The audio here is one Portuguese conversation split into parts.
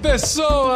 pessoas!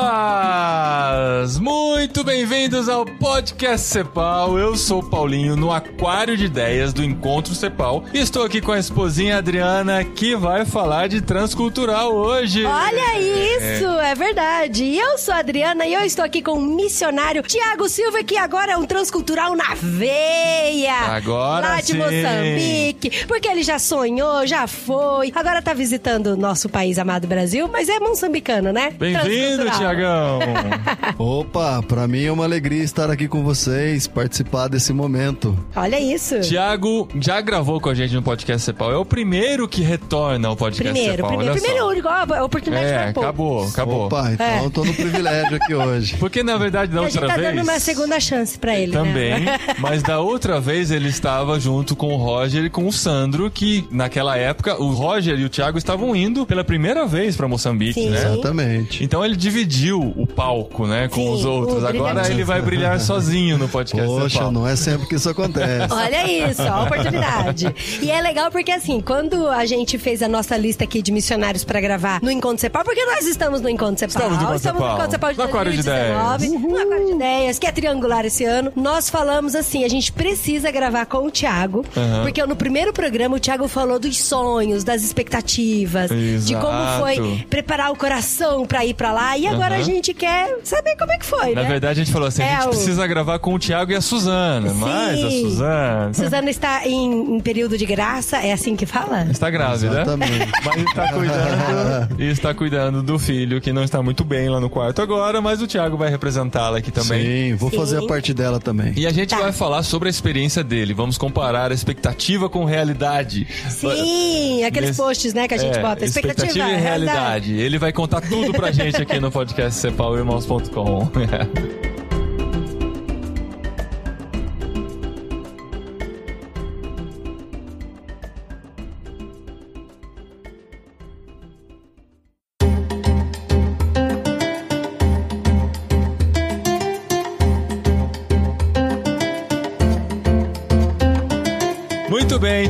Muito bem-vindos ao Podcast Cepal. Eu sou o Paulinho no Aquário de Ideias do Encontro Cepal e estou aqui com a esposinha Adriana que vai falar de transcultural hoje. Olha isso, é verdade. E eu sou a Adriana e eu estou aqui com o missionário Tiago Silva, que agora é um transcultural na veia. Agora Lá de sim. Moçambique. Porque ele já sonhou, já foi. Agora tá visitando o nosso país amado Brasil, mas é moçambicano, né? Bem-vindo. Tiagão. Opa, pra mim é uma alegria estar aqui com vocês, participar desse momento. Olha isso. Tiago já gravou com a gente no Podcast Cepal. É o primeiro que retorna ao Podcast Primeiro, Cepal. primeiro, olha primeiro único. A oportunidade É, foi pouco. acabou, acabou. Opa, então É. eu tô no privilégio aqui hoje. Porque na verdade da E a gente outra tá vez. dando uma segunda chance pra ele, Também, né? mas da outra vez ele estava junto com o Roger e com o Sandro, que naquela época o Roger e o Thiago estavam indo pela primeira vez pra Moçambique, Sim. né? Exatamente. Então ele dividiu o palco, né, com Sim, os outros. Agora ele vai brilhar sozinho no podcast. Poxa, Cepal. não é sempre que isso acontece. Olha isso, ó, a oportunidade. E é legal porque, assim, quando a gente fez a nossa lista aqui de missionários pra gravar no Encontro Cepal, porque nós estamos no Encontro Cepal. Estamos no Encontro estamos no Cepal. Encontro Cepal de No Aquário de 2019, Ideias. no Aquário de Ideias, que é triangular esse ano. Nós falamos assim, a gente precisa gravar com o Thiago, Aham. porque no primeiro programa o Thiago falou dos sonhos, das expectativas, de como Exato. foi preparar o coração pra ir pra lá. E agora Aham. a gente quer saber como é que foi, Na né? verdade, a gente falou assim: a É, gente o- precisa gravar com o Thiago e a Suzana. Mas a Sim. Suzana. Suzana está em, em período de graça, é assim que fala? Está grávida. Exatamente. Mas está cuidando, e está cuidando do filho, que não está muito bem lá no quarto agora, mas o Thiago vai representá-la aqui também. Sim, vou Sim. fazer a parte dela também. E a gente Tá. vai falar sobre a experiência dele. Vamos comparar a expectativa com realidade. Sim, aqueles Nesse- posts, né, que a gente É, bota. Expectativa, e realidade. Ele vai contar tudo pra gente aqui no podcast cepauirmãos.com.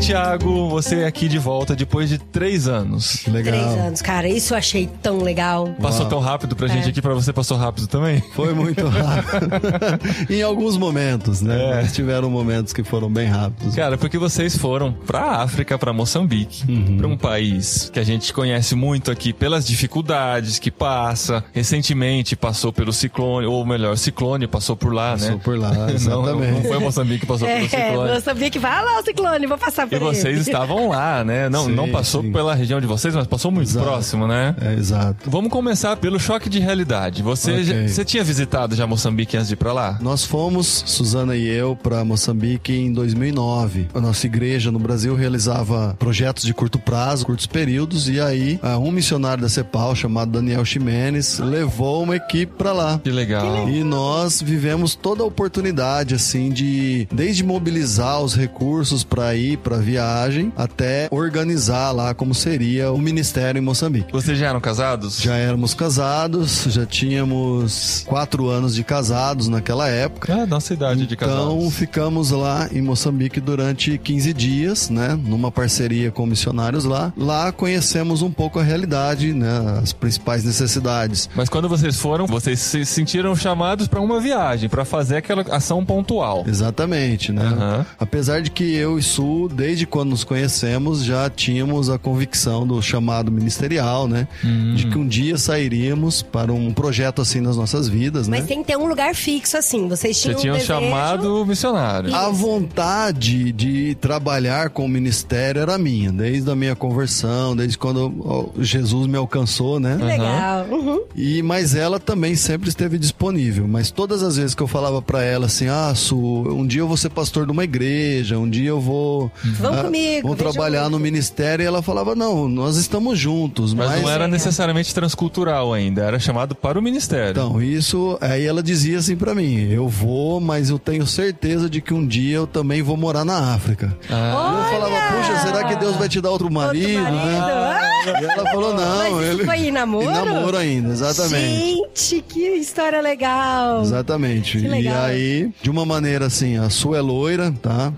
Thiago. Você aqui de volta depois de três anos. Legal. Três anos, cara. Isso eu achei tão legal. Passou Uau. tão rápido pra É. gente aqui, pra você passou rápido também? Foi muito rápido. em alguns momentos, né? É. Tiveram momentos que foram bem rápidos. Cara, porque vocês foram pra África, pra Moçambique, Uhum. pra um país que a gente conhece muito aqui pelas dificuldades que passa. Recentemente passou pelo ciclone, ou melhor, ciclone passou por lá, Passou né? por lá, Não, exatamente. não foi Moçambique que passou pelo É, ciclone. eu sabia que vai lá o ciclone, vou passar por E vocês estavam lá, né? Não, Sim, não passou sim. pela região de vocês, mas passou muito Exato. próximo, né? É, exato. Vamos começar pelo choque de realidade. Você, Ok. já- você tinha visitado já Moçambique antes de ir pra lá? Nós fomos, Suzana e eu, para Moçambique em 2009. A nossa igreja no Brasil realizava projetos de curto prazo, curtos períodos, e aí ah, um missionário da CEPAL, chamado Daniel Ximenes, levou uma equipe para lá. Que legal. E nós vivemos toda a oportunidade, assim, de desde mobilizar os recursos para ir para viagem até organizar lá como seria o ministério em Moçambique. Vocês já eram casados? Já éramos casados, já tínhamos quatro anos de casados naquela época. É, nossa idade de Então casados. ficamos lá em Moçambique durante 15 dias, né? Numa parceria com missionários lá. Lá conhecemos um pouco a realidade, né? As principais necessidades. Mas quando vocês foram, vocês se sentiram chamados pra uma viagem, pra fazer aquela ação pontual. Exatamente, né? Aham. Apesar de que eu e Su, desde quando nos conhecemos, já tínhamos a convicção do chamado ministerial, né? Hum. De que um dia sairíamos para um projeto assim nas nossas vidas, né? Mas tem que ter um lugar fixo, assim. Vocês Você tinham tinha um um desejo... chamado missionário. A vontade de trabalhar com o ministério era minha, desde a minha conversão, desde quando Jesus me alcançou, né? Que legal. Uhum. E mas ela também sempre esteve disponível. Mas todas as vezes que eu falava pra ela assim, ah, Su, um dia eu vou ser pastor de uma igreja, um dia eu vou Vamos ah, comigo, vamos vem trabalhar junto. no ministério. E ela falava, não, nós estamos juntos, Mas, mas, não era É. necessariamente transcultural ainda, era chamado para o ministério. Então, isso, aí ela dizia assim pra mim, eu vou, mas eu tenho certeza de que um dia eu também vou morar na África. Ah, eu falava, puxa, será que Deus vai te dar outro marido, Outro marido? né? Ah! E ela falou, não, Mas ele... foi em namoro? Em namoro ainda, exatamente. Gente, que história legal. Exatamente. Que E legal. aí, de uma maneira assim, a sua é loira, tá?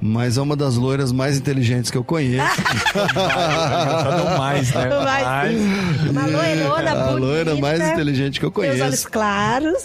Mas é uma das loiras mais inteligentes que eu conheço. Mais, né? Mais, Uma loirona a loira mais inteligente que eu Tem os olhos conheço. claros.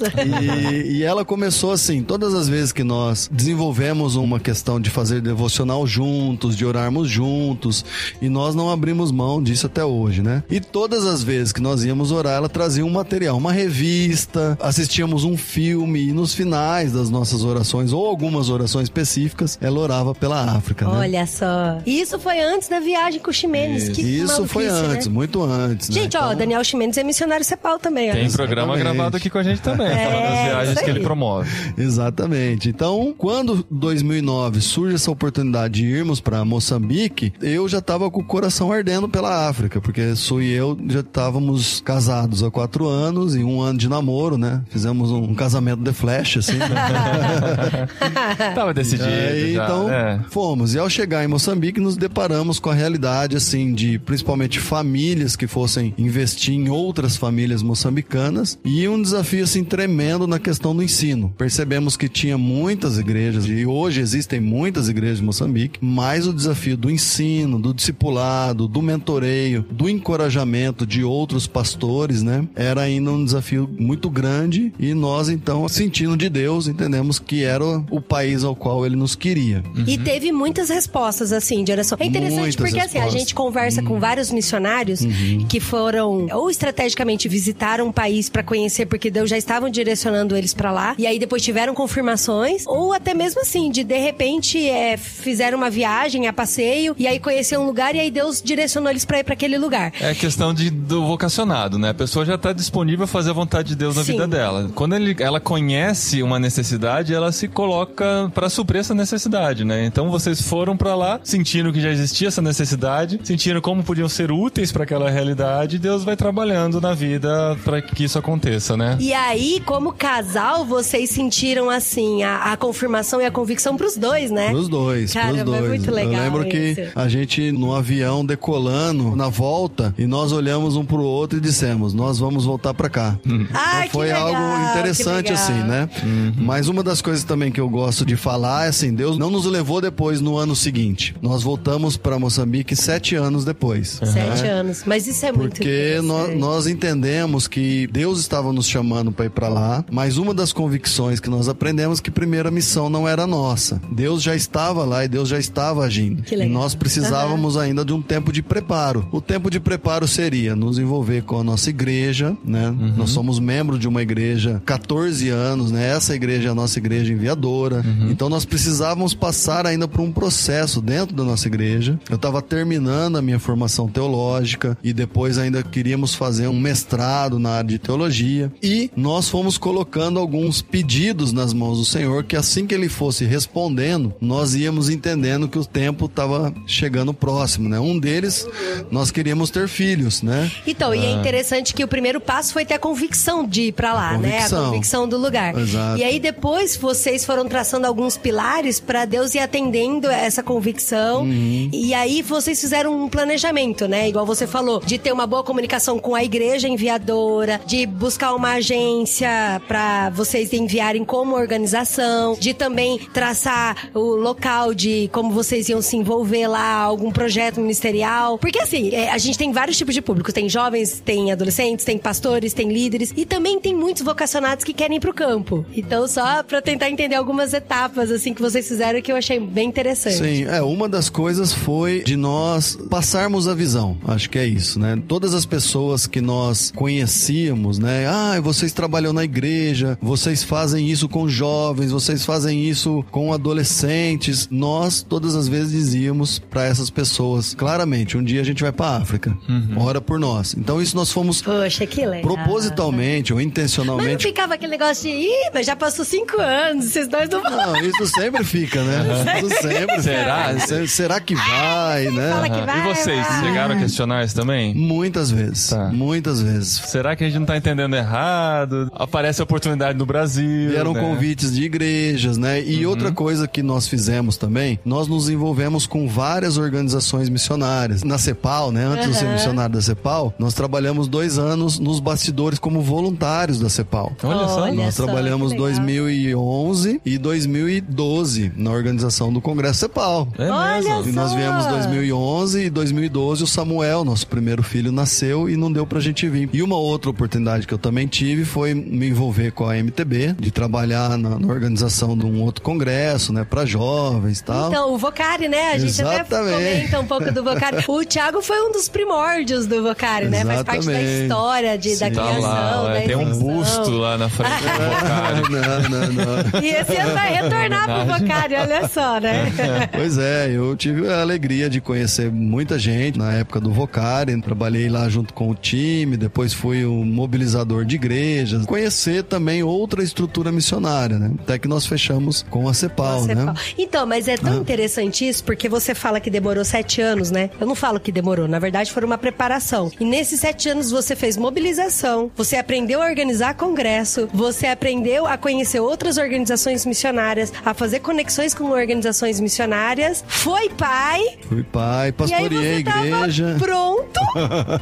E, e ela começou assim, todas as vezes que nós desenvolvemos uma questão de fazer devocional juntos, de orarmos juntos, e nós não abrimos mão disso até hoje, né? E todas as vezes que nós íamos orar, ela trazia um material, uma revista, assistíamos um filme, e nos finais das nossas orações, ou algumas orações específicas, ela orava pela África, né? Olha só. Isso foi antes da viagem com o Ximenes. Que Isso foi maluquice, antes, né? muito antes, né? Gente, ó, Então- Daniel Ximenes é missionário cepal também, ó. Tem programa Exatamente. gravado aqui com a gente também, É, falando das viagens isso que ele promove. Exatamente. Então, quando 2009 surge essa oportunidade de irmos para Moçambique, eu já estava com o coração ardendo pela África, porque Su e eu já estávamos casados há quatro anos e um ano de namoro, né? Fizemos um casamento de flash, assim. né? Tava decidido Aí, já, então, né? fomos. E ao chegar em Moçambique, nos deparamos com a realidade, assim, de principalmente famílias que fossem investir em outras famílias moçambicanas e um desafio, assim, tremendo na questão do ensino. Percebemos que tinha muitas igrejas e hoje existem muitas igrejas em Moçambique, mas o desafio do ensino, do discipulado, do mentoreio, do encorajamento de outros pastores, né? Era ainda um desafio muito grande e nós, então, sentindo de Deus, entendemos que era o país ao qual ele nos queria. E teve muitas respostas, assim, de oração. É interessante Muitas porque, assim, a respostas. Uhum. gente conversa com vários missionários que foram ou estrategicamente visitaram um país pra conhecer, porque Deus já estavam direcionando eles pra lá, e aí depois tiveram confirmações, ou até mesmo assim, de de repente é, fizeram uma viagem a passeio, e aí conheceram um lugar, e aí Deus direcionou eles pra ir pra aquele lugar. É questão de, do vocacionado, né? A pessoa já está disponível a fazer a vontade de Deus na Sim. vida dela. Quando ele, ela conhece uma necessidade, ela se coloca para suprir essa necessidade, né? Então vocês foram para lá, sentindo que já existia essa necessidade, sentindo como podiam ser úteis para aquela realidade, e Deus vai trabalhando na vida para que isso aconteça, né? E aí, como casal, vocês sentiram assim a, a confirmação e a convicção pros dois, né? Pros dois, Caramba, pros é dois. muito legal Eu lembro que isso. a gente no avião decolando na volta e nós olhamos um pro outro e dissemos: "Nós vamos voltar pra cá". Ai, Então foi que legal, algo interessante que legal. assim, né? Mas uma das coisas também que eu gosto de falar é assim, Deus não nos levou depois no ano seguinte. Nós voltamos pra Moçambique sete anos depois. Sete né? anos. Mas isso é muito Porque nós, nós entendemos que Deus estava nos chamando para ir para lá, mas uma das convicções que nós aprendemos é que primeiro a missão não era nossa. Deus já estava lá e Deus já estava agindo. Que legal. E nós precisávamos ainda de um tempo de preparo. O tempo de preparo seria nos envolver com a nossa igreja, né? Nós somos membros de uma igreja há 14 anos, né? Essa igreja é a nossa igreja enviadora. Então nós precisávamos passar ainda por um processo dentro da nossa igreja. Eu estava terminando a minha formação teológica e depois ainda queríamos fazer um mestrado na área de teologia. E nós fomos colocando alguns pedidos nas mãos do Senhor que assim que ele fosse respondendo, nós íamos entendendo que o tempo estava chegando próximo, né? Um deles, nós queríamos ter filhos, né? Então, e é interessante que o primeiro passo foi ter a convicção de ir pra lá, né? A Convicção. do lugar. Exato. E aí depois vocês foram traçando alguns pilares pra Deus ir atendendo essa convicção. Uhum. E aí vocês fizeram um planejamento, né? Igual você falou, de ter uma boa comunicação com a igreja enviadora, de buscar uma agência pra vocês enviarem como organização, de também traçar o local de como vocês iam se envolver lá, algum projeto ministerial. Porque assim, é, a gente tem vários tipos de públicos. Tem jovens, tem adolescentes, tem pastores, tem líderes. E também tem muitos vocacionados que querem ir pro campo. Então, só pra tentar entender algumas etapas, assim, que vocês fizeram que eu achei bem interessante. Sim, é, uma das coisas foi de nós passarmos a visão. Acho que é isso, né? Todas as pessoas que nós conhecíamos, né? Ah, vocês trabalham na igreja, vocês fazem isso com jovens, vocês fazem isso com adolescentes. Nós todas as vezes dizíamos para essas pessoas, claramente, um dia a gente vai para África. Ora por nós. Então isso nós fomos Poxa, que legal. propositalmente ou Mas não intencionalmente ficava aquele negócio de, ih, mas já passou cinco anos, esses dois não vão. Não, isso sempre fica, né? Isso sempre. Será? Se- Será que vai, né? que vai, e vocês, vai. chegaram a questionar isso também? Muitas vezes. Tá. Muitas vezes. Será que a gente não tá entendendo errado? Aparece a oportunidade no Brasil. Vieram né? convites de igrejas, né? E outra coisa que nós fizemos também, nós nos envolvemos com várias organizações missionárias. Na CEPAL, né? Antes de ser missionário da CEPAL, nós trabalhamos dois anos nos bastidores como voluntários da CEPAL. Olha só. Olha. Nós só, trabalhamos que legal. 2011 e 2012 na organização do Congresso CEPAL. É Olha mesmo. E nós viemos 2011 e 2012 o Samuel, nosso primeiro filho, nasceu. e não deu pra gente vir. E uma outra oportunidade que eu também tive foi me envolver com a MTB, de trabalhar na, na organização de um outro congresso, né, para jovens e tal. Então, o Vocari, né? A gente Exatamente. até comenta um pouco do Vocari. O Thiago foi um dos primórdios do Vocari, né? Faz parte da história de, da Sim. Tá criação, lá, da é, tem um busto lá na frente do Vocari. não, não, não. E esse ano vai retornar pro Vocari, olha só, né? Pois é, eu tive a alegria de conhecer muita gente na época do Vocari, trabalhei lá junto com o time, depois fui o mobilizador de igrejas, conhecer também outra estrutura missionária, né? Até que nós fechamos com a CEPAL, Você né? fala. Então, mas é tão Ah. interessante isso, porque você fala que demorou sete anos, né? Eu não falo que demorou, na verdade foi uma preparação. E nesses sete anos você fez mobilização, você aprendeu a organizar congresso, você aprendeu a conhecer outras organizações missionárias, a fazer conexões com organizações missionárias, foi pai, Fui pai, e pastoreei a você tava igreja. pronto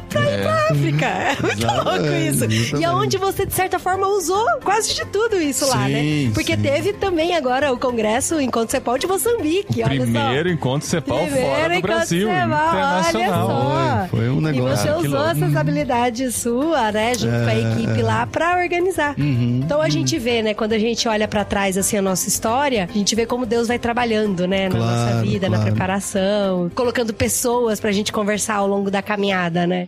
pra ir pra África. É muito Exato, louco é, isso. E exatamente. aonde você, de certa forma, usou quase de tudo isso lá, né? Sim, Porque sim. teve também agora o Congresso Encontro Cepal de Moçambique. olha só. Primeiro encontro Cepal Primeiro fora do Brasil, Cepal, internacional. Olha só. Foi, foi um negócio. E você usou louco. essas habilidades sua, né, junto com a É, equipe lá pra organizar. Uhum, então a gente vê, né, quando a gente olha pra trás assim a nossa história, a gente vê como Deus vai trabalhando, né, na Claro, nossa vida, na claro. preparação, colocando pessoas pra gente conversar ao longo da caminhada, né?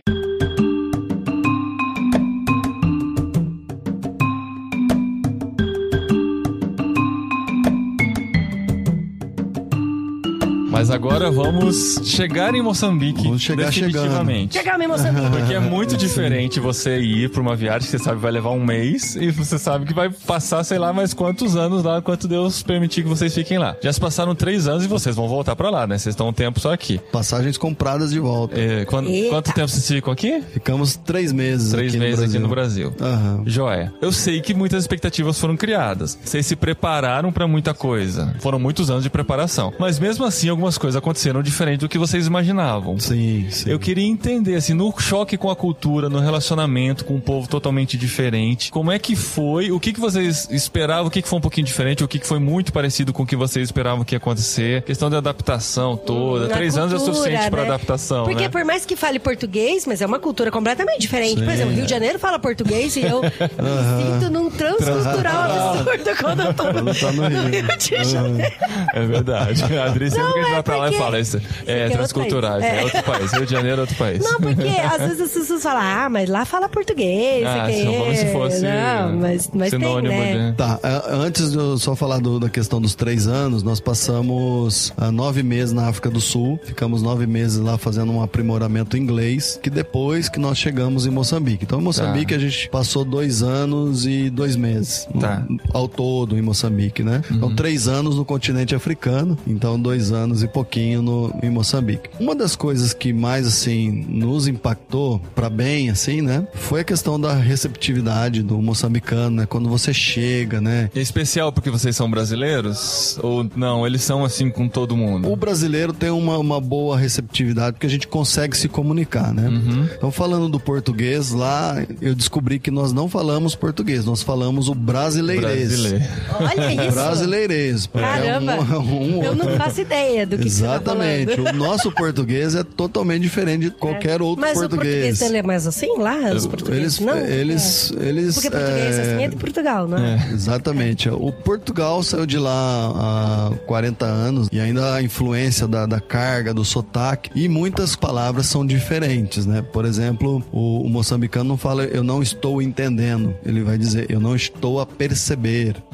Mas agora vamos chegar em Moçambique Vamos chegar definitivamente. Chegar em Moçambique. Porque é muito diferente você ir pra uma viagem que você sabe vai levar um mês e você sabe que vai passar, sei lá, mais quantos anos lá, quanto Deus permitir que vocês fiquem lá. Já se passaram três anos e vocês vão voltar pra lá, né? Vocês estão um tempo só aqui. Passagens compradas de volta. É, quan- Eita. quanto tempo vocês ficam aqui? Ficamos três meses Três aqui meses no aqui no Brasil. Aham. Joia. Eu sei que muitas expectativas foram criadas. Vocês se prepararam pra muita coisa. Foram muitos anos de preparação. Mas mesmo assim, algumas coisas aconteceram diferente do que vocês imaginavam. Sim, sim. Eu queria entender, assim, no choque com a cultura, no relacionamento com um povo totalmente diferente, como é que foi, o que, que vocês esperavam, o que, que foi um pouquinho diferente, o que, que foi muito parecido com o que vocês esperavam que ia acontecer, questão da adaptação toda. Na Três anos é cultura, suficiente pra né? adaptação, Porque né? por mais que fale português, mas é uma cultura completamente diferente. Por Sim. exemplo, Rio de Janeiro fala português e eu me sinto num transcultural absurdo quando eu tô no, tá no Rio. Rio de Janeiro. É verdade. A Adri sempre que a gente é vai pra lá e fala isso. É, Porque é outro transculturais, país. é. É. outro país. Rio de Janeiro é outro país. Não, porque às vezes as pessoas falam, ah, mas lá fala português. Ah, como se fosse Não, mas, mas tem, sinônimo né? de... Tá, a- antes de eu só falar do- da questão dos três anos, nós passamos ah, nove meses na África do Sul, ficamos nove meses lá fazendo um aprimoramento em inglês, que depois que nós chegamos em Moçambique. Então, em Moçambique Tá. a gente passou dois anos e dois meses Tá. no- ao todo em Moçambique, né? Então, três anos no continente africano, então dois anos e pouquinho no, em Moçambique. Uma das coisas que mais, assim, nos impactou para bem, assim, né? Foi a questão da receptividade do moçambicano, né? Quando você chega, né? É especial porque vocês são brasileiros? Ou não, eles são assim com todo mundo? O brasileiro tem uma, uma boa receptividade porque a gente consegue se comunicar, né? Uhum. Então, falando do português, lá eu descobri que nós não falamos português, nós falamos o brasileirês. Brasileiro. Olha isso. Brasileirês. Caramba. É um- um Eu não faço ideia do que tá Exatamente. falando. o nosso português é totalmente diferente de qualquer outro Mas o português. português ele é mais assim lá? Os portugueses Eles, não? eles, É. eles, Porque português é, assim é de Portugal, não é? Exatamente. O Portugal saiu de lá há 40 anos e ainda a influência da, da carga, do sotaque e muitas palavras são diferentes, né? Por exemplo, o, o moçambicano não fala eu não estou entendendo, ele vai dizer eu não estou a perceber.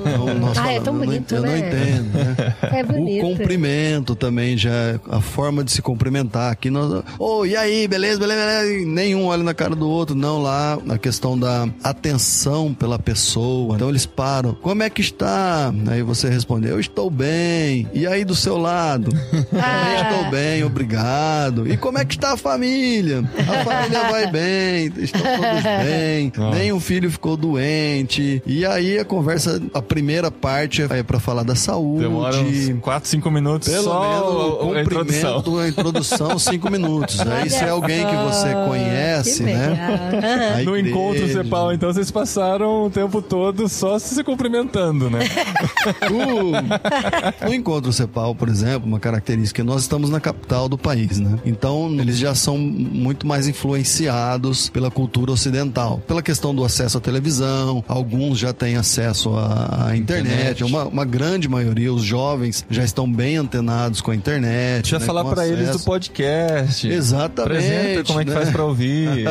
Então, Ah, é falamos, tão "Eu não bonito, ent- eu não né?" entendo, né? É bonito. O cumprimento também já, a forma de se cumprimentar. Aqui nós, ô, e aí, beleza, beleza, beleza? Nenhum olha na cara do outro, não lá, a questão da atenção pela pessoa. Então eles param, como é que está? Aí você responde, eu estou bem. E aí do seu lado? Também estou bem, obrigado. E como é que está a família? A família vai bem, estão todos bem, Ah. nenhum filho ficou doente. E aí a conversa, a primeira parte é para falar da saúde. Demora uns 4, 5 minutos minutos Pelo só menos o a introdução. cumprimento, a introdução, cinco minutos. Aí se é alguém que você conhece, Que né? No encontro Cepal, então vocês passaram o tempo todo só se cumprimentando, né? O- no encontro Cepal, por exemplo, uma característica, nós estamos na capital do país, né? Então, eles já são muito mais influenciados pela cultura ocidental. Pela questão do acesso à televisão, alguns já têm acesso à, à internet, Internet. Uma, uma grande maioria, os jovens, já estão bem antenados com a internet. Deixa eu né, falar pra eles do podcast. Exatamente, Apresenta como é que né? faz pra ouvir.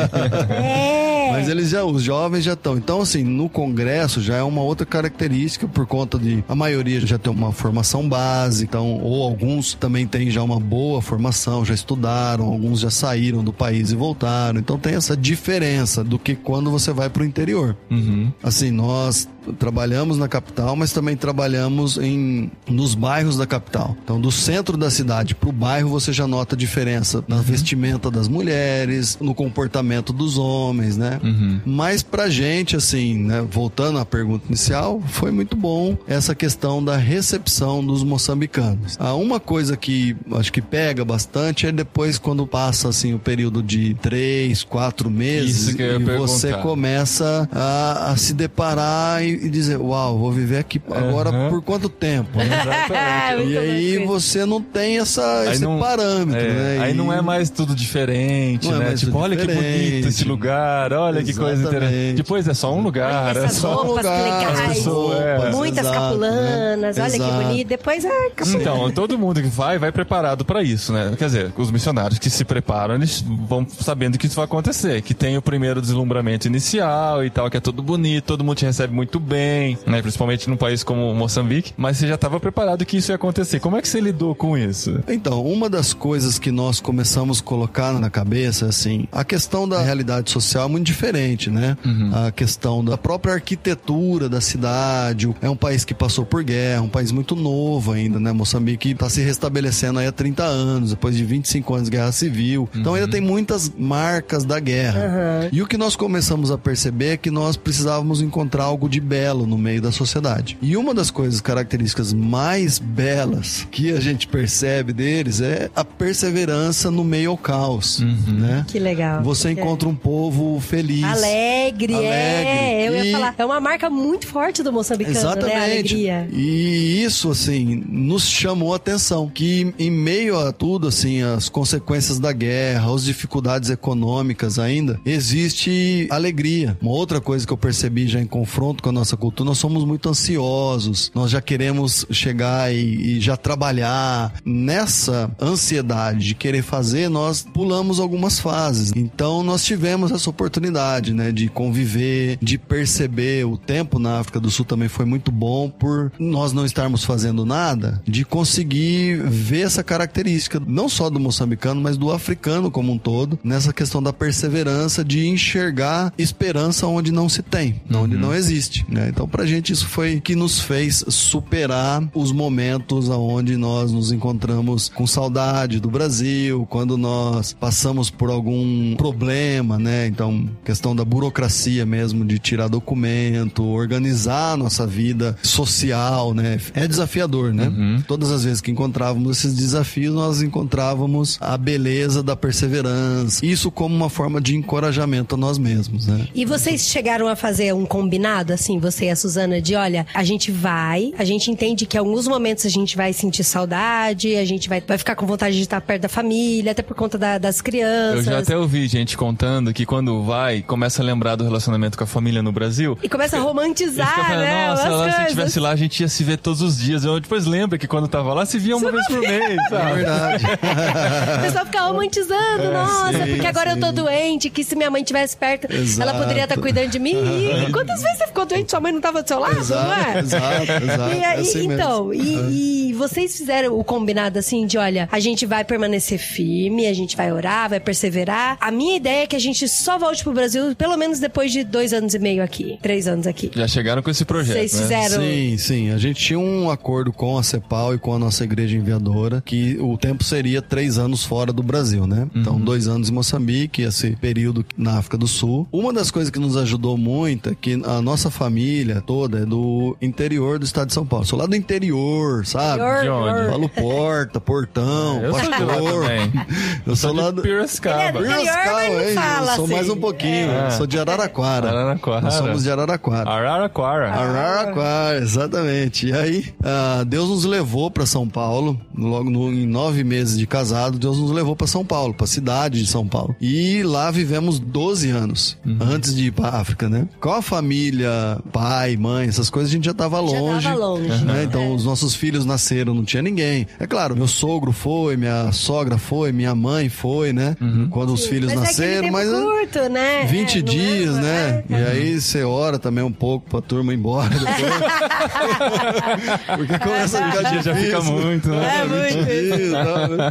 É. Mas eles já, os jovens já estão. Então, assim, no Congresso já é uma outra característica por conta de a maioria já tem uma formação base, então, ou alguns também têm já uma boa formação, já estudaram, alguns já saíram do país e voltaram. Então tem essa diferença do que quando você vai para o interior. Uhum. Assim, nós trabalhamos na capital, mas também trabalhamos em nos bairros da capital. Então, do centro da cidade para o bairro, você já nota a diferença na vestimenta das mulheres, no comportamento dos homens, né? Uhum. Mas pra gente, assim, né, voltando à pergunta inicial, foi muito bom essa questão da recepção dos moçambicanos. Ah, uma coisa que acho que pega bastante é depois quando passa, assim, o período de três, quatro meses e você perguntar. começa a, a se deparar e, e dizer, uau, vou viver aqui agora Aham. por quanto tempo? né? Exatamente. E aí você não tem essa, Aí esse não- parâmetro, É, né? Aí E- não é mais tudo diferente, Não é né? mais tipo, olha que diferente. bonito esse lugar, olha que coisa Exatamente. interessante. Depois é só um lugar, é Essas só roupas lugar, legais, as pessoas, é. muitas Exato, capulanas, né? olha Exato. que bonito. Depois é capulana. Então, todo mundo que vai, vai preparado pra isso, né? Quer dizer, os missionários que se preparam, eles vão sabendo que isso vai acontecer, que tem o primeiro deslumbramento inicial e tal, que é tudo bonito, todo mundo te recebe muito bem, né? Principalmente num país como Moçambique, mas você já estava preparado que isso ia acontecer. Como é que você lidou com isso? Então, uma das coisas que nós começamos a colocar na cabeça, assim, a questão da realidade social é muito diferente, né? A questão da própria arquitetura da cidade. É um país que passou por guerra, um país muito novo ainda, né? Moçambique está se restabelecendo aí há 30 anos, depois de 25 anos de guerra civil. Então ainda tem muitas marcas da guerra. E o que nós começamos a perceber é que nós precisávamos encontrar algo de belo no meio da sociedade. E uma das coisas características mais belas que a gente percebe deles é a perseverança no meio ao caos, né? Que legal. Você É. encontra um povo feliz. Alegre, é. Alegre. Eu ia E- falar. É uma marca muito forte do moçambicano, Exatamente. né? A alegria. E isso, assim, nos chamou a atenção. Que em meio a tudo, assim, as consequências da guerra, as dificuldades econômicas ainda, existe alegria. Uma outra coisa que eu percebi já em confronto com a nossa cultura, nós somos muito ansiosos. Nós já queremos chegar e, e já trabalhar. Nessa ansiedade de querer fazer, nós pulamos algumas fases. Então, nós tivemos essa oportunidade, né, de conviver, de perceber o tempo na África do Sul também foi muito bom por nós não estarmos fazendo nada, de conseguir ver essa característica, não só do moçambicano, mas do africano como um todo, nessa questão da perseverança de enxergar esperança onde não se tem, onde não existe, né? Então, pra gente isso foi que nos fez superar os momentos aonde nós nos encontramos com saudade do Brasil, quando nós passamos por algum problema, né? Então, questão da burocracia mesmo de tirar documento, organizar a nossa vida social, né? É desafiador, né? Todas as vezes que encontrávamos esses desafios, nós encontrávamos a beleza da perseverança. Isso como uma forma de encorajamento a nós mesmos, né? E vocês chegaram a fazer um combinado, assim, você e a Suzana, de olha, a gente vai, a gente entende que em alguns momentos a gente vai sentir saudade, a gente vai, vai ficar com vontade de estar perto da família, até por conta da- das Eu crianças. já até ouvi gente contando que quando vai, começa a lembrar do relacionamento com a família no Brasil. E começa a romantizar, falando, né? Nossa, lá, se coisas. estivesse lá, a gente ia se ver todos os dias. Eu depois lembra que quando tava lá, se via uma vez por mês, É sabe? verdade. O pessoal fica romantizando, nossa, sim, porque agora eu tô sim. doente, que se minha mãe estivesse perto, Exato. ela poderia estar cuidando de mim. Quantas vezes você ficou doente sua mãe não tava do seu lado, não exato, é? exato, exato. E É assim então, mesmo. e, e vocês fizeram o combinado assim de, olha, a gente vai permanecer firme, a gente vai orar, vai perseverar. A minha ideia é que a gente só volte pro Brasil pelo menos depois de dois anos e meio aqui, três anos aqui. Já chegaram com esse projeto, Vocês né? fizeram. Sim, sim. A gente tinha um acordo com a CEPAL e com a nossa igreja enviadora que o tempo seria três anos fora do Brasil, né? Então, dois anos em Moçambique, esse período na África do Sul. Uma das coisas que nos ajudou muito é que a nossa família família toda é do interior do estado de São Paulo. Sou lá do interior, sabe? De onde? Falo porta, portão, Eu sou de lá pastor. também. Eu sou lá do. Piracicaba. É Piracicaba, hein? fala Eu sou assim. mais um pouquinho. É. Sou de Araraquara. Araraquara. Nós somos de Araraquara. Araraquara. Araraquara, exatamente. E aí, ah, Deus nos levou para São Paulo, logo no- em nove meses de casado, Deus nos levou para São Paulo, para cidade de São Paulo. E lá vivemos 12 anos, antes de ir para África, né? Com a família, pai, mãe, essas coisas, a gente já tava Já longe. tava longe. né? Então, É. os nossos filhos nasceram, não tinha ninguém. É claro, meu sogro foi, minha sogra foi, minha mãe foi, né? Quando os filhos mas nasceram, é mas... curto, né? 20 É, é- dias, né? é- E aí você ora também um pouco pra turma ir embora depois. Porque começa a ficar Já difícil. fica muito, né? É, 20 muito. dias, e tal, né?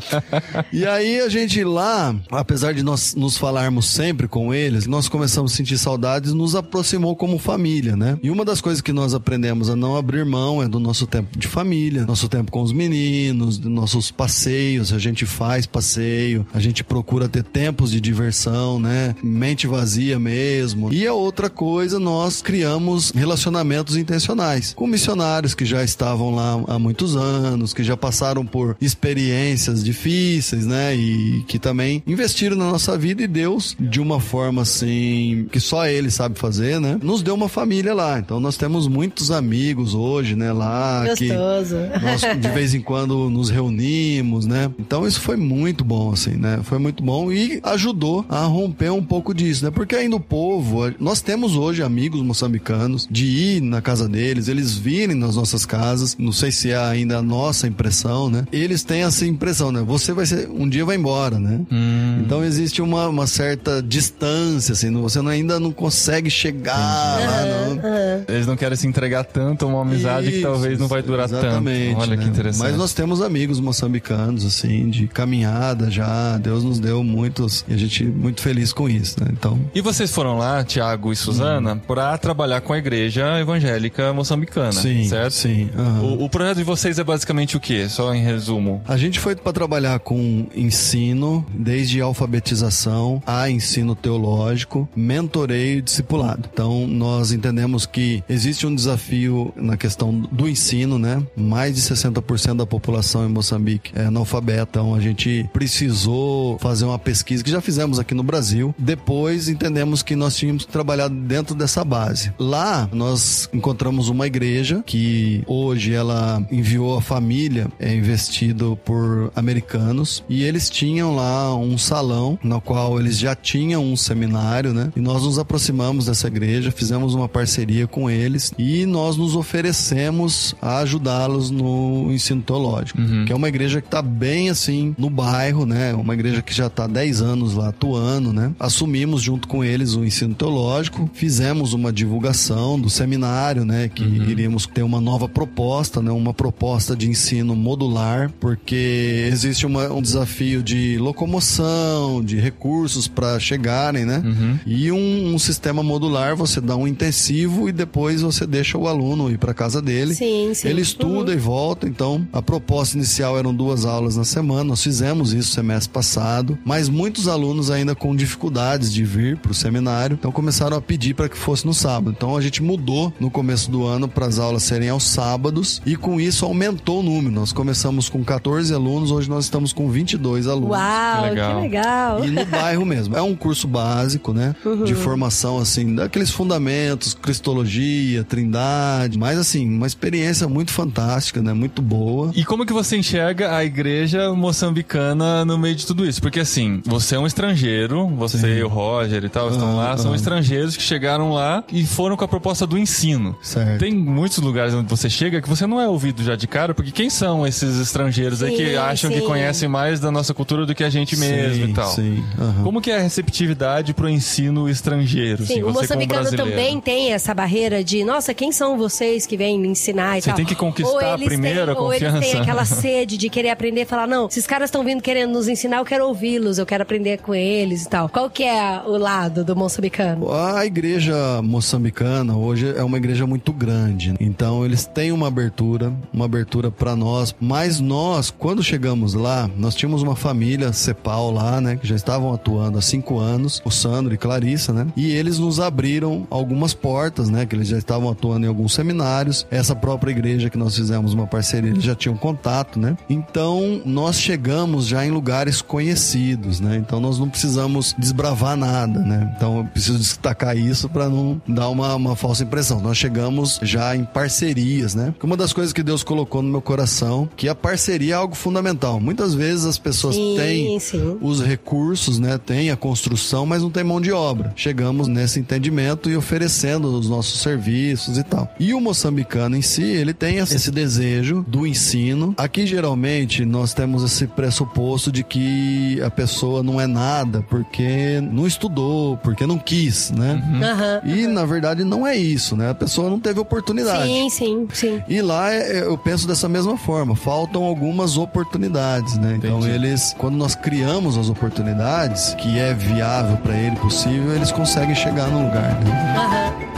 E aí a gente lá, apesar de nós nos falarmos sempre com eles, nós começamos a sentir saudades, nos aproximou como família, né? E uma das coisas que nós aprendemos a não abrir mão é do nosso tempo de família, nosso tempo com os meninos, dos nossos passeios, a gente faz passeio, a gente procura ter tempos de diversão, né? Mente vazia mesmo. E a outra coisa, nós criamos relacionamentos intencionais com missionários que já estavam lá há muitos anos, que já passaram por experiências difíceis, né? E que também investiram na nossa vida e Deus, de uma forma assim, que só Ele sabe fazer, né? Nos deu uma família lá. Então nós temos muitos amigos hoje, né? Lá que Gostoso. nós de vez em quando nos reunimos, né? Então isso foi muito bom, assim, né? Foi muito bom e ajudou a romper um pouco disso, né? Porque ainda o povo, nós temos hoje amigos moçambicanos de ir na casa deles, eles virem nas nossas casas, não sei se é ainda a nossa impressão, né? Eles têm essa impressão, né? Você vai ser, um dia vai embora, né? Hum. Então existe uma, uma certa distância, assim, você ainda não consegue chegar lá, não. Eles não querem se entregar tanto a uma amizade que Isso, talvez não vai durar exatamente, tanto. Olha que né? interessante. Mas nós temos amigos moçambicanos, assim, de caminhada já. Deus nos deu muitos e a gente muito feliz com isso, né? Então. E vocês foram lá, Tiago e Suzana, pra trabalhar com a igreja evangélica moçambicana, Sim, certo? sim. aham. O, o projeto de vocês é basicamente o quê? Só em resumo. A gente foi para trabalhar com ensino, desde alfabetização a ensino teológico, mentoreio e discipulado. Então, nós entendemos que existe um desafio na questão do ensino, né? Mais de 60% da população em Moçambique é analfabeta. Então, a gente precisou fazer uma pesquisa que já fizemos aqui no Brasil. Depois, entendemos que nós tínhamos que trabalhar dentro dessa base. Lá, nós encontramos uma igreja que hoje ela enviou a família, é investido por americanos, e eles tinham lá um salão no qual eles já tinham um seminário, né? E nós nos aproximamos dessa igreja, fizemos uma parceria com eles e nós nos oferecemos a ajudá-los no ensino teológico, que é uma igreja que está bem assim no bairro, né? Uma igreja que já está há 10 anos lá atuando, né? Assumimos junto com eles o ensino teológico, fizemos uma divulgação do seminário, né? Que iríamos ter uma nova proposta, né? Uma proposta de ensino modular, porque existe uma- um desafio de locomoção, de recursos para chegarem, né? E um, um sistema modular, você dá um intensivo e depois você deixa o aluno ir para casa dele. Sim, sim. Ele estuda e volta, então a proposta inicial eram duas aulas na semana, nós fizemos isso semestre passado, mas muitos alunos ainda com dificuldades de vir para o seminário, então começaram a pedir para que fosse no sábado. Então a gente mudou no começo do ano para as aulas serem aos sábados e com isso aumentou o número. Nós começamos com 14 alunos, hoje nós estamos com 22 alunos. Uau, Que que legal. legal. E no bairro mesmo. É um curso básico, né? De formação, assim, daqueles fundamentos, cristologia, trindade. Mas, assim, uma experiência muito fantástica, né? Muito boa. E como que você enxerga a igreja moçambicana no meio de tudo isso? Porque assim, você é um estrangeiro, você e o Roger e tal estão lá, são ah. estrangeiros que chegaram lá e foram com a proposta do ensino. Certo. Tem muitos lugares onde você chega que você não é ouvido já de cara, porque quem são esses estrangeiros aí que Sim, acham que sim. conhecem mais da nossa cultura do que a gente mesmo Sim, e tal? Sim. aham. Como que é a receptividade pro ensino estrangeiro? Sim, assim, o moçambicano também tem essa barreira de, nossa, quem são vocês que vêm me ensinar e Você tal. tem que conquistar ou eles primeiro têm, a Ou eles têm confiança. aquela sede de querer aprender e falar, não, esses caras estão vindo querendo nos ensinar, eu quero ouvi-los, eu quero aprender com eles e tal. Qual que é o lado do moçambicano? A igreja moçambicana hoje é uma igreja muito grande, então eles têm uma abertura, uma abertura para nós. Mas nós, quando chegamos lá, nós tínhamos uma família Cepal lá, né, que já estavam atuando há cinco anos, o Sandro e Clarissa, né, e eles nos abriram algumas portas portas, né? Que eles já estavam atuando em alguns seminários. Essa própria igreja que nós fizemos uma parceria, eles já tinham contato, né? Então, nós chegamos já em lugares conhecidos, né? Então, nós não precisamos desbravar nada, né? Então, eu preciso destacar isso para não dar uma, uma falsa impressão. Nós chegamos já em parcerias, né? Uma das coisas que Deus colocou no meu coração, que a parceria é algo fundamental. Muitas vezes as pessoas Sim, têm sim. os recursos, né? Tem a construção, mas não tem mão de obra. Chegamos nesse entendimento e oferecendo os nossos serviços e tal. E o moçambicano em si, ele tem esse desejo do ensino. Aqui geralmente nós temos esse pressuposto de que a pessoa não é nada porque não estudou, porque não quis, né? Aham. E na verdade não é isso, né? A pessoa não teve oportunidade. Sim, sim, sim. E lá é- eu penso dessa mesma forma, faltam algumas oportunidades, né? Então Entendi. eles, quando nós criamos as oportunidades, que é viável para ele, possível, eles conseguem chegar no lugar, né? Aham.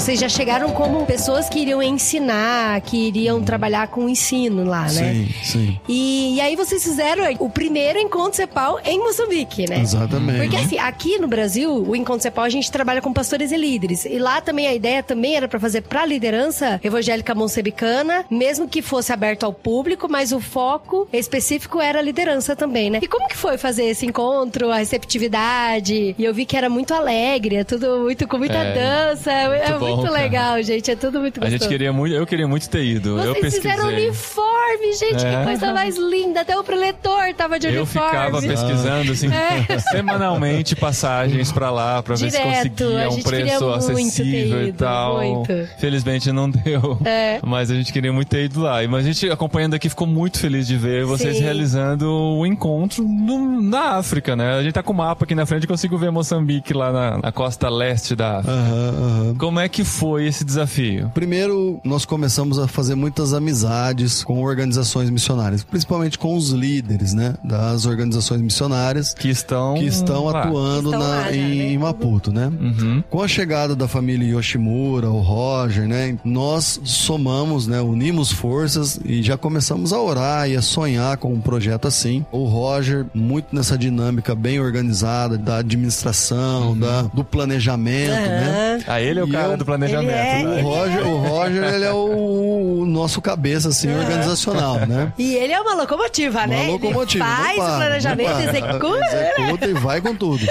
Vocês já chegaram como pessoas que iriam ensinar, que iriam trabalhar com ensino lá, né? Sim, sim. E, e aí vocês fizeram o primeiro encontro cepal em Moçambique, né? Exatamente. Porque assim, aqui no Brasil, o Encontro Cepal, a gente trabalha com pastores e líderes. E lá também a ideia também era pra fazer pra liderança evangélica moçambicana, mesmo que fosse aberto ao público, mas o foco específico era a liderança também, né? E como que foi fazer esse encontro, a receptividade? E eu vi que era muito alegre, é tudo muito com muita É, dança. É muito bom, muito cara. legal, gente. É tudo muito A gostoso. gente queria muito, eu queria muito ter ido. eu Vocês pesquisei. fizeram uniforme, gente, É. que coisa mais linda. Até o preletor tava de Eu uniforme. ficava pesquisando assim, semanalmente passagens pra lá pra ver se Direto, conseguia a um preço acessível e ido, tal. muito. Felizmente não deu. É. Mas a gente queria muito ter ido lá. E- Mas a gente acompanhando aqui ficou muito feliz de ver vocês Sim. realizando o encontro no- na África, né? A gente tá com o mapa aqui na frente e consigo ver Moçambique lá na, na costa leste da África. Aham, aham. Como é que foi esse desafio? Primeiro, nós começamos a fazer muitas amizades com organizações missionárias, principalmente com os líderes, né, das organizações missionárias Que estão que estão lá. atuando Estão na- lá em né? Maputo, né? Uhum. Com a chegada da família Yoshimura, o Roger, né? Nós somamos, né? Unimos forças e já começamos a orar e a sonhar com um projeto assim. O Roger, muito nessa dinâmica bem organizada da administração, da, do planejamento, né? Aham. Ah, ele é o E cara eu- do planejamento, Ele é, né? O Roger, o Roger, ele é o, o nosso cabeça, assim, organizacional, né? E ele é uma locomotiva, né? Uma locomotiva. Ele faz para, o planejamento, para. executa, né? Executa e vai com tudo.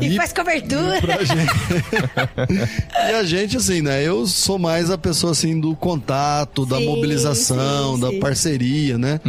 E, E- faz cobertura. Pra gente. e a gente, assim, né? Eu sou mais a pessoa, assim, do contato, da Sim, mobilização, sim, da sim. parceria, né?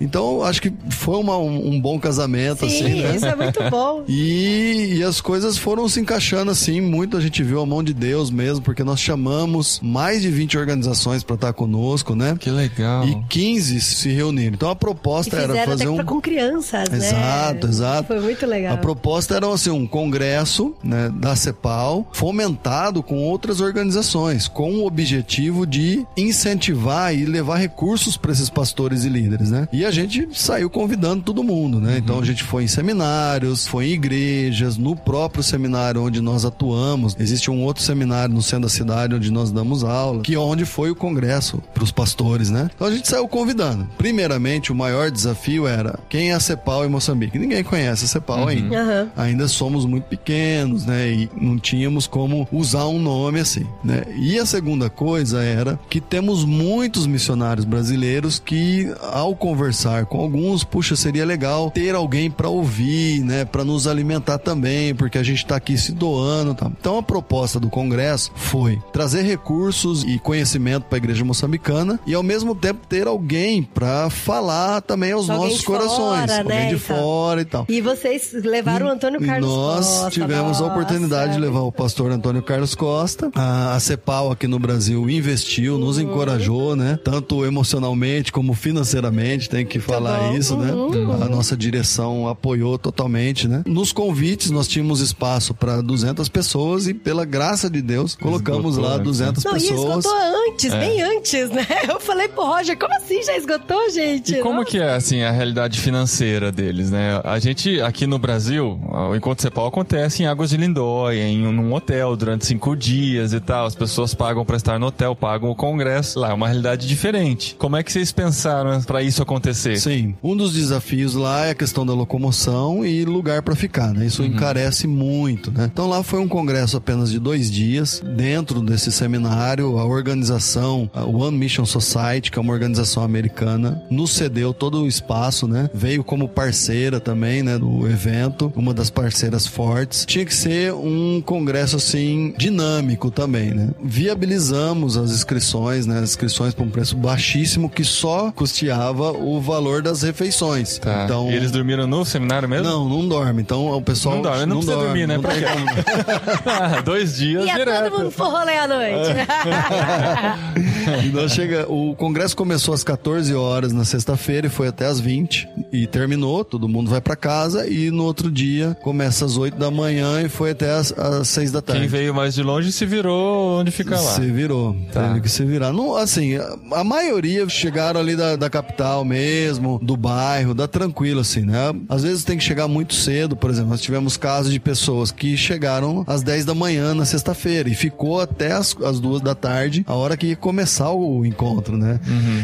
Então, acho que foi uma- um, um bom casamento, Sim, assim, né? isso é muito bom. E, e as coisas foram se encaixando assim, muito a gente viu a mão de Deus mesmo, porque nós chamamos mais de 20 organizações para estar conosco, né? Que legal. E 15 se reuniram. Então a E proposta era fazer até um com crianças, né? Exato, exato. Foi muito legal. A proposta era assim, um congresso né, da CEPAL fomentado com outras organizações, com o objetivo de incentivar e levar recursos para esses pastores e líderes, né? E a gente saiu convidando todo mundo, né? Então a gente foi em seminários, foi em igrejas, no próprio seminário onde nós atuamos. Existe um outro seminário no centro da cidade onde nós damos aula, que é onde foi o congresso para os pastores, né? Então a gente saiu convidando. Primeiramente, o maior desafio era quem é a CEPAL em Moçambique. Ninguém conhece a CEPAL ainda Aham. ainda somos muito pequenos, né? E não tínhamos como usar um nome assim, né? E a segunda coisa era que temos muitos missionários brasileiros que, ao conversar com alguns, puxa, seria legal ter alguém para ouvir, né? Para nos alimentar também, porque a gente tá aqui se doando, tá? Então a proposta do congresso foi trazer recursos e conhecimento para a igreja moçambicana e ao mesmo tempo ter alguém para falar também aos Alguém nossos de fora, corações, né, alguém de e tal. fora e tal. E vocês levaram o Antônio Carlos nós Costa. tivemos a oportunidade de nossa. levar o pastor Antônio Carlos Costa. A, a CEPAL aqui no Brasil investiu, nos Uhum. encorajou, né? Tanto emocionalmente como financeiramente, tem que falar bom. isso, né? Uhum. A nossa direção apoiou totalmente, né? Nos convites nós tínhamos espaço para 200 pessoas e pela graça de Deus colocamos colocamos Esgotou, lá né? 200 Não, e pessoas. esgotou antes, bem antes, né? Eu falei pro Roger, como assim já esgotou, gente? E como Nossa. que é, assim, a realidade financeira deles, né? A gente, aqui no Brasil, o Encontro Cepal acontece em Águas de Lindóia, em um hotel durante cinco dias e tal. As pessoas pagam pra estar no hotel, pagam o congresso. Lá é uma realidade diferente. Como é que vocês pensaram pra isso acontecer? Sim, um dos desafios lá é a questão da locomoção e lugar para ficar, né? Isso encarece muito, né? Então lá foi um congresso apenas de dois dias. Dentro desse seminário, a organização, a One Mission Society, que é uma organização americana, nos cedeu todo o espaço, né? Veio como parceira também, né, do evento, uma das parceiras fortes. Tinha que ser um congresso assim dinâmico também, né? Viabilizamos as inscrições, né? As inscrições por um preço baixíssimo que só custeava o valor das refeições. Tá. Então, E eles dormiram no seminário mesmo? não, não dorme. Então o pessoal Não dorme, não precisa dormir, né? não Pra quê? Ah, dois dias Ia direto. todo mundo for rolê à noite. E nós chega, o congresso começou às 14 horas na sexta-feira e foi até às 20 e terminou, todo mundo vai pra casa e no outro dia começa às 8 da manhã e foi até às, às 6 da tarde. Quem veio mais de longe se virou onde fica lá. Se virou, Tá. teve que se virar. Não, assim, a, a maioria chegaram ali da, da capital mesmo, do bairro, da tranquilo, assim, né? Às vezes tem que chegar muito cedo, por exemplo, nós tivemos casos de pessoas que chegaram às 10 da manhã na sexta-feira e ficou até as, as duas da tarde, a hora que ia começar o encontro, né?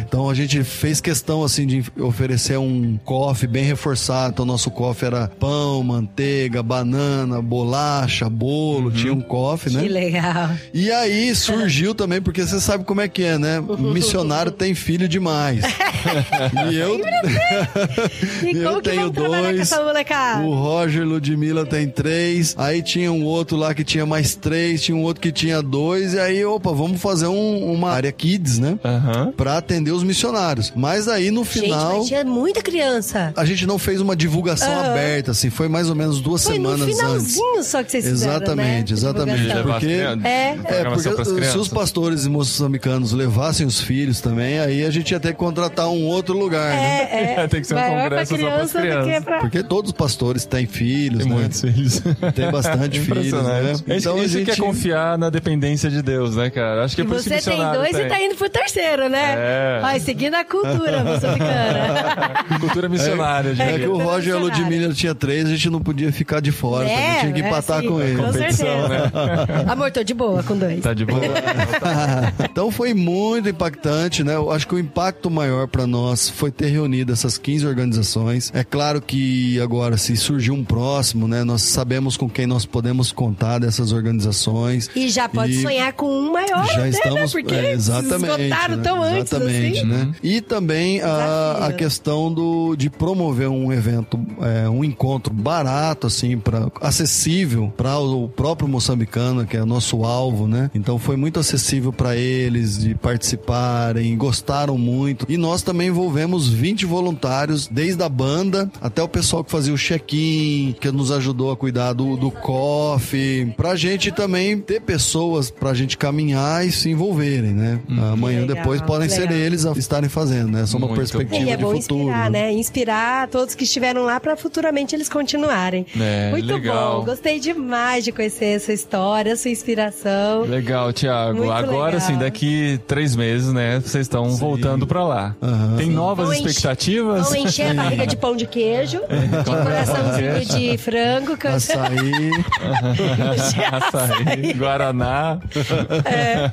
Então a gente fez questão, assim, de oferecer um coffee bem reforçado. Então nosso coffee era pão, manteiga, banana, bolacha, bolo, tinha um coffee, né? Que legal. E aí surgiu também, porque você sabe como é que é, né? Missionário tem filho demais. e eu, E eu como que tenho dois. O Roger Ludmilla tem três. Aí tinha um outro lá que tinha mais três. Tinha um outro que tinha dois. E aí, opa, vamos fazer um- uma área kids, né? Aham. Pra atender os missionários. Mas aí no Gente, final. mas tinha muita criança. A gente não fez uma divulgação Aham. aberta, assim, foi mais ou menos duas Foi no semanas antes. finalzinho só que vocês fizeram, Exatamente, né? exatamente. Porque- É. É, porque se os pastores moçambicanos levassem os filhos também, aí a gente ia ter que contratar um outro lugar, né? É, é. Tem que ser um Maior congresso pra só pras criança do que crianças. pra... Porque todos os pastores têm filhos, Tem né? muitos filhos. Tem bastante filhos, né? Isso, Então a isso que é gente- confiar na dependência de Deus, né, cara? Acho que é por isso que você tem dois e tá indo pro terceiro, né? É. Vai, seguindo a cultura moçambicana. Cultura missionária, É gente. que o Roger e a. Ludmilla tinha três, a gente não podia ficar de fora, É, tinha que é, empatar sim, com ele. Com certeza. né? Amor, tô de boa com dois. Tá de boa. então foi muito impactante, né? Eu acho que o impacto maior para nós foi ter reunido essas 15 organizações. É claro que agora, se surgir um próximo, né? Nós sabemos com quem nós podemos contar dessas organizações. E já pode E sonhar com um maior já até, estamos né? Porque é, exatamente, esgotaram né? tão antes, exatamente, assim. né? E também a, a questão do de promover um evento, é, um encontro barato assim, para acessível para o próprio moçambicano, que é o nosso alvo, né? Então foi muito acessível para eles de participarem, gostaram muito. E nós também envolvemos 20 voluntários, desde a banda até o pessoal que fazia o check-in, que nos ajudou a cuidar do, do coffee, pra gente também ter pessoas pra gente caminhar e se envolverem, né? Amanhã Legal, depois podem ser legal. eles a estarem fazendo, né? Essa é uma Muito perspectiva E é de bom futuro. inspirar, né? né? Inspirar todos que estiveram lá pra futuramente eles continuarem. É, Muito legal. bom. Gostei demais de conhecer essa história, sua inspiração. Legal, Thiago. Muito Agora, legal. assim, daqui três meses, né? Vocês estão voltando pra lá. Aham. Tem novas Vão encher- expectativas? Vão encher a barriga de pão de queijo, de coraçãozinho de frango. que eu- Açaí. Açaí, Guaraná. É.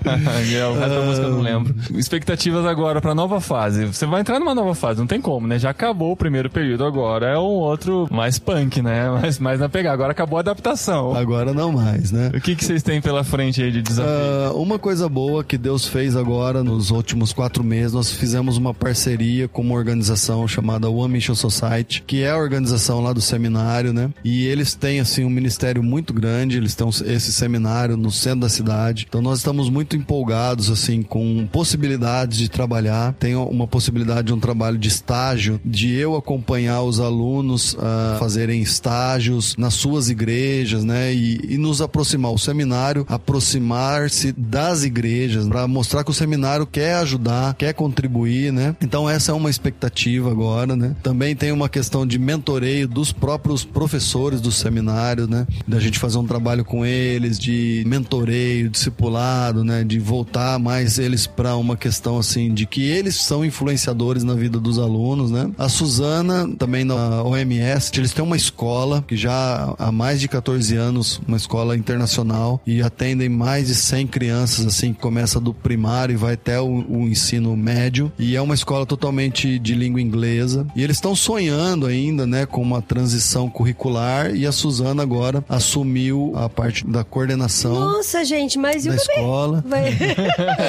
o resto da música eu não lembro. Expectativas agora pra nova fase. Você vai entrar numa nova fase, não tem como, né? Já acabou o primeiro período, agora é um outro mais punk, né? Mais, mais na pegada. Agora acabou a adaptação. Agora não mais, né? O que, que vocês têm pela frente aí de desafio? Ah, uma coisa boa que Deus fez agora nos últimos quatro meses, nós fizemos uma parceria com uma organização chamada One Mission Society, que é a organização lá do seminário, né? E eles têm assim um ministério muito grande, eles têm esse seminário no centro da cidade. Então nós estamos muito empolgados assim com possibilidades de trabalhar. Tem uma possibilidade de um trabalho de estágio, de eu acompanhar os alunos a fazerem estágios nas suas igrejas, né? E, e nos aproximar. O seminário aproximar-se das igrejas para mostrar que o seminário quer ajudar, quer contribuir, né? Então essa é uma expectativa agora, né? Também tem uma questão de mentoreio dos próprios professores do seminário, né? Da gente fazer um trabalho com eles, de mentoreio, discipulado, né? De voltar mais eles para uma questão assim de que eles são influenciadores na vida dos alunos, né? A Suzana, também na OMS, eles têm uma escola que já há mais de 14 anos, uma escola internacional e atendem mais de 100 crianças assim, que começa do primário e vai até o, o ensino médio e é uma escola totalmente de língua inglesa e eles estão sonhando ainda, né, com uma transição curricular e a Suzana agora assumiu a parte da coordenação Nossa, gente, mas e o da bebê? escola. Vai...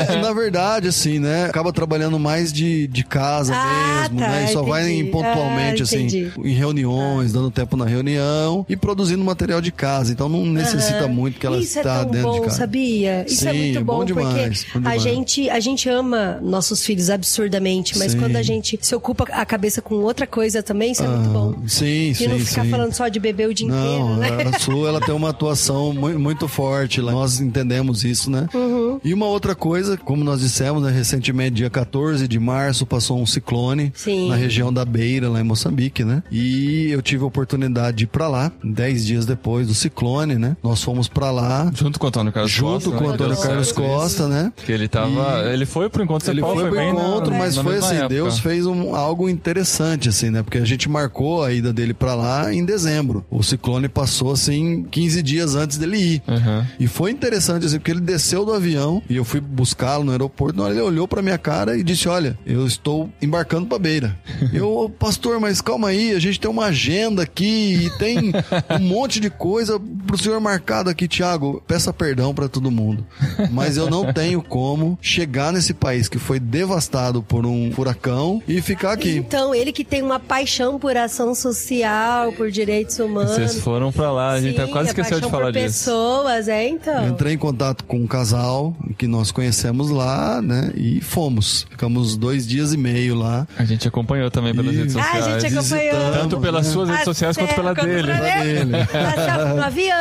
É, na verdade, assim, né? Acaba trabalhando mais de, de casa Ah, mesmo, tá, né? E só vai entendi. em pontualmente, Ah, assim, em reuniões, dando tempo na reunião e produzindo material de casa. Então não necessita Aham. muito que ela Isso está é tão dentro bom, de casa. sabia? Isso é Sim, muito é bom, bom demais, porque bom a demais. gente, a gente ama nossos filhos absurdamente, mas Sim. quando a gente se ocupa a cabeça com outra coisa também, isso é muito bom. Ah, Sim, E sim, não ficar sim. falando só de beber o dia inteiro, Não, né? a Su, ela tem uma atuação muito, muito forte lá. Nós entendemos isso, né? Uhum. E uma outra coisa, como nós dissemos, né, recentemente, dia 14 de março, passou um ciclone Sim. na região da Beira, lá em Moçambique, né? E eu tive a oportunidade de ir pra lá, dez dias depois do ciclone, né? Nós fomos pra lá, Junto com o Antônio Carlos junto Costa. com o né? Antônio Carlos certo Costa, isso. né? Que ele tava. E- Ele foi pro encontro Ele foi pro bem na- encontro, mas na foi assim, época. Deus fez um, algo interessante, assim, né? Porque a gente marcou a ida dele pra lá em dezembro. O ciclone passou, assim, 15 dias antes dele ir. Uhum. E foi interessante, assim, porque ele desceu do avião e eu fui buscá-lo no aeroporto. Na hora ele olhou pra minha cara e disse: Olha, eu estou embarcando pra beira. eu, "Ô, pastor, mas calma aí, a gente tem uma agenda aqui e tem um monte de coisa pro senhor marcado aqui, Tiago. Peça perdão pra todo mundo. Mas eu não tenho como chegar nesse país que foi devastado por um furacão e ficar aqui. Então, ele que tem uma paixão por ação social, por direitos humanos. Vocês foram pra lá, a gente Sim, quase a esqueceu de paixão falar por disso. pessoas, é Eu então. Entrei em contato com um casal que nós conhecemos lá, né? E fomos. Ficamos dois dias e meio lá. A gente acompanhou também pelas E- redes Ah, a sociais. gente acompanhou. Tanto pelas suas redes Ah, sociais quanto pela quanto dele. pela dele. Passava no avião.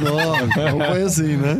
Nossa, não foi assim, né?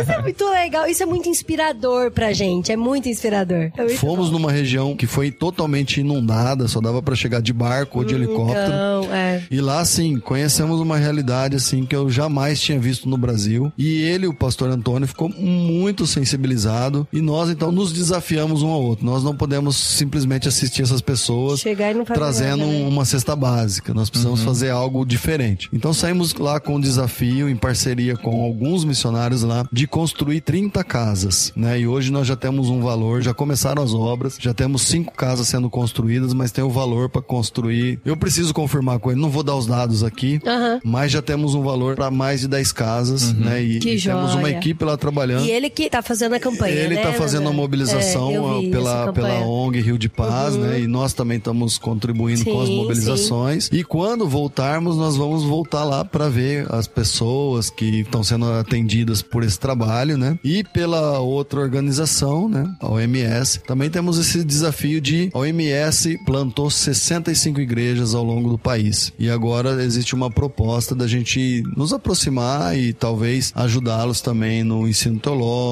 Isso é muito legal. Isso é muito inspirador pra gente. É muito inspirador. É muito Fomos bom. numa região que foi totalmente inundada, só dava pra chegar de barco ou de helicóptero. Então, é. E lá, assim, conhecemos uma realidade, assim, que eu jamais tinha visto no Brasil. E ele, o pastor Antônio, ficou muito sensibilizado. E nós, então, nos desafiamos um ao outro. Nós não podemos simplesmente assistir essas pessoas Chegar e não fazer trazendo nada, né? uma cesta básica. Nós precisamos fazer algo diferente. Então, saímos lá com o desafio, em parceria com alguns missionários lá, de construir 30 casas, né? E hoje nós já temos um valor, já começaram as obras, já temos cinco casas sendo construídas, mas tem o valor para construir. Eu preciso confirmar com ele, não vou dar os dados aqui, Aham. mas já temos um valor para mais de 10 casas, né? E, Que e temos uma equipe lá trabalhando. E ele que tá fazendo a campanha, Ele né? está fazendo a mobilização É, pela, pela. Uhum. ONG Rio de Paz, né? E nós também estamos contribuindo com as Sim, mobilizações. E quando voltarmos, nós vamos voltar lá para ver as pessoas que estão sendo atendidas por esse trabalho, né? E pela outra organização, né? A OMS. Também temos esse desafio de a OMS plantou 65 igrejas ao longo do país. E agora existe uma proposta da gente nos aproximar e talvez ajudá-los também no ensino teológico,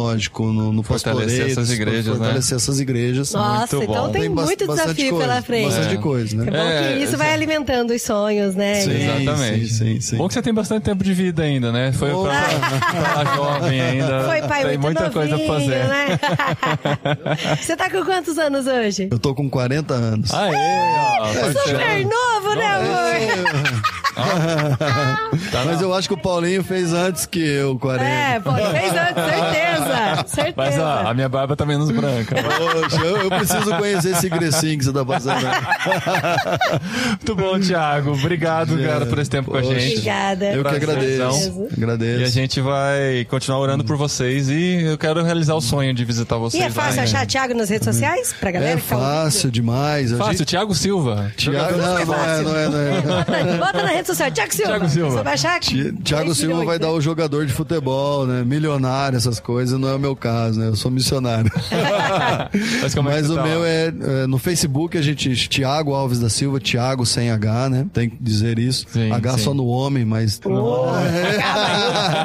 no, no Fortalecer essas igrejas, né? fortalecer essas igrejas. Nossa, Muito então bom. tem, Tem muito desafio coisa, pela frente. Bastante É. coisa, É né? bom É, que isso vai alimentando os sonhos, né? Sim. Exatamente. sim, sim, sim. Bom que você tem bastante tempo de vida ainda, né? Foi Oh. pra, pra jovem ainda. Foi pai tem muito muita coisa pra novinho, fazer. né? Você tá com quantos anos hoje? Eu tô com 40 anos. Aê, ó, Super parceiro. novo, né, amor? Tá Mas eu acho que o Paulinho fez antes que eu, 40. É, pô, fez antes, certeza. Certeza. Mas ó, a minha barba tá menos branca. Poxa, eu, eu preciso conhecer esse grecinho que você tá passando. Muito bom, Thiago. Obrigado, cara, por esse tempo com a Poxa. gente. Obrigada. Eu que agradeço. Agradeço. E a gente vai continuar orando por vocês e eu quero realizar o sonho de visitar vocês. E é fácil lá, né? achar Thiago nas redes sociais? Pra galera É que tá ouvindo? fácil demais. Fácil, gente... Thiago Silva. Thiago, não, não é, não é, não é. Bota, bota na rede rede social, Thiago Silva. Thiago Silva. Você vai achar Ti- Thiago 10 Silva milhões, vai né? dar o jogador de futebol, né? Milionário, essas coisas, não é o meu caso, né? Eu sou missionário. Mas como é que Mas o tá meu é, é, no Facebook a gente Thiago Alves da Silva, Thiago sem H, né? Tem que dizer isso. Sim, H sim. só no homem, mas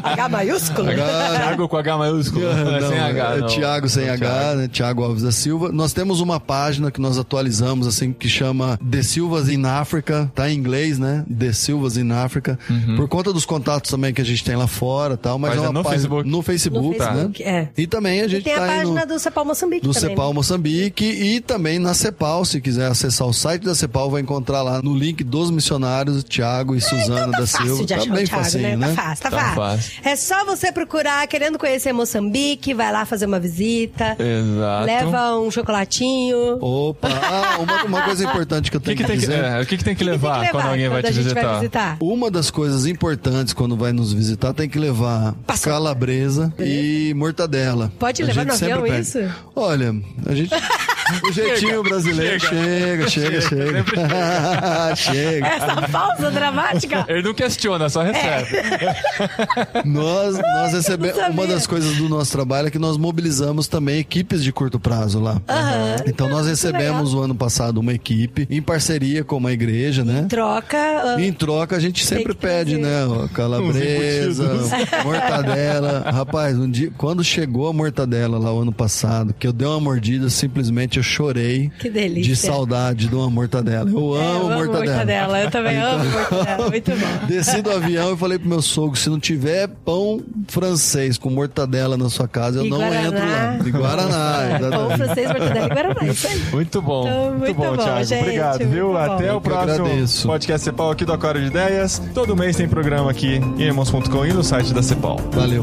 H maiúsculo. Thiago com H maiúsculo, não é Não, sem H, é não. Thiago sem Não, H, Thiago. né? Thiago Alves da Silva. Nós temos uma página que nós atualizamos, assim, que chama The Silvas in Africa. Tá em inglês, né? The Silvas in Africa. Por conta dos contatos também que a gente tem lá fora e tal. Mas Mas é é uma no página Facebook. no Facebook, No Facebook, né? é. E também a gente Tem a tá aí página no... do Cepal Moçambique Do também. Cepal né? Moçambique e também na Cepal, se quiser acessar o site da Cepal, vai encontrar lá no link dos missionários, Thiago e Suzana Então tá da fácil Silva. de Tá achar bem o Thiago, facinho, né? né? Tá fácil, tá, Tá fácil. fácil. É só você procurar querendo conhecer Moçambique, vai lá fazer uma visita. Exato. Leva um chocolatinho. Opa, ah, uma, uma coisa importante que eu que, tenho que que, tem que, dizer. é, o que, que tem que que tem que levar, quando alguém vai te a visitar? vai visitar? Uma das coisas importantes quando vai nos visitar tem que levar Passou. calabresa e mortadela. Pode A levar no sempre avião pede. isso? Olha, a gente. O jeitinho brasileiro chega, chega, chega. Chega. Essa pausa dramática. Ele não questiona, só recebe. Nós, nós recebemos. Uma das coisas do nosso trabalho é que nós mobilizamos também equipes de curto prazo lá. Então nós recebemos o ano passado uma equipe em parceria com uma igreja, né? Troca. ah, Em troca, a gente sempre pede, trazer. né? Calabresa, mortadela. Rapaz, um dia, quando chegou a mortadela lá o ano passado, que eu dei uma mordida, simplesmente eu chorei Que delícia. de saudade de uma mortadela. Eu é, amo eu amo mortadela. mortadela. Eu também amo mortadela. Muito bom. Desci do avião e falei pro meu sogro: se não tiver pão francês com mortadela na sua casa, eu E não Guaraná. entro lá. De Guaraná, Pão francês, mortadela e guaraná. Isso aí. Muito bom. Então, muito, muito bom, bom, Thiago. gente, Obrigado, viu? bom. Até Eu o próximo agradeço. podcast Cepal aqui do Aquário de Ideias. Todo mês tem programa aqui em irmãos.com e no site da Cepal. Valeu.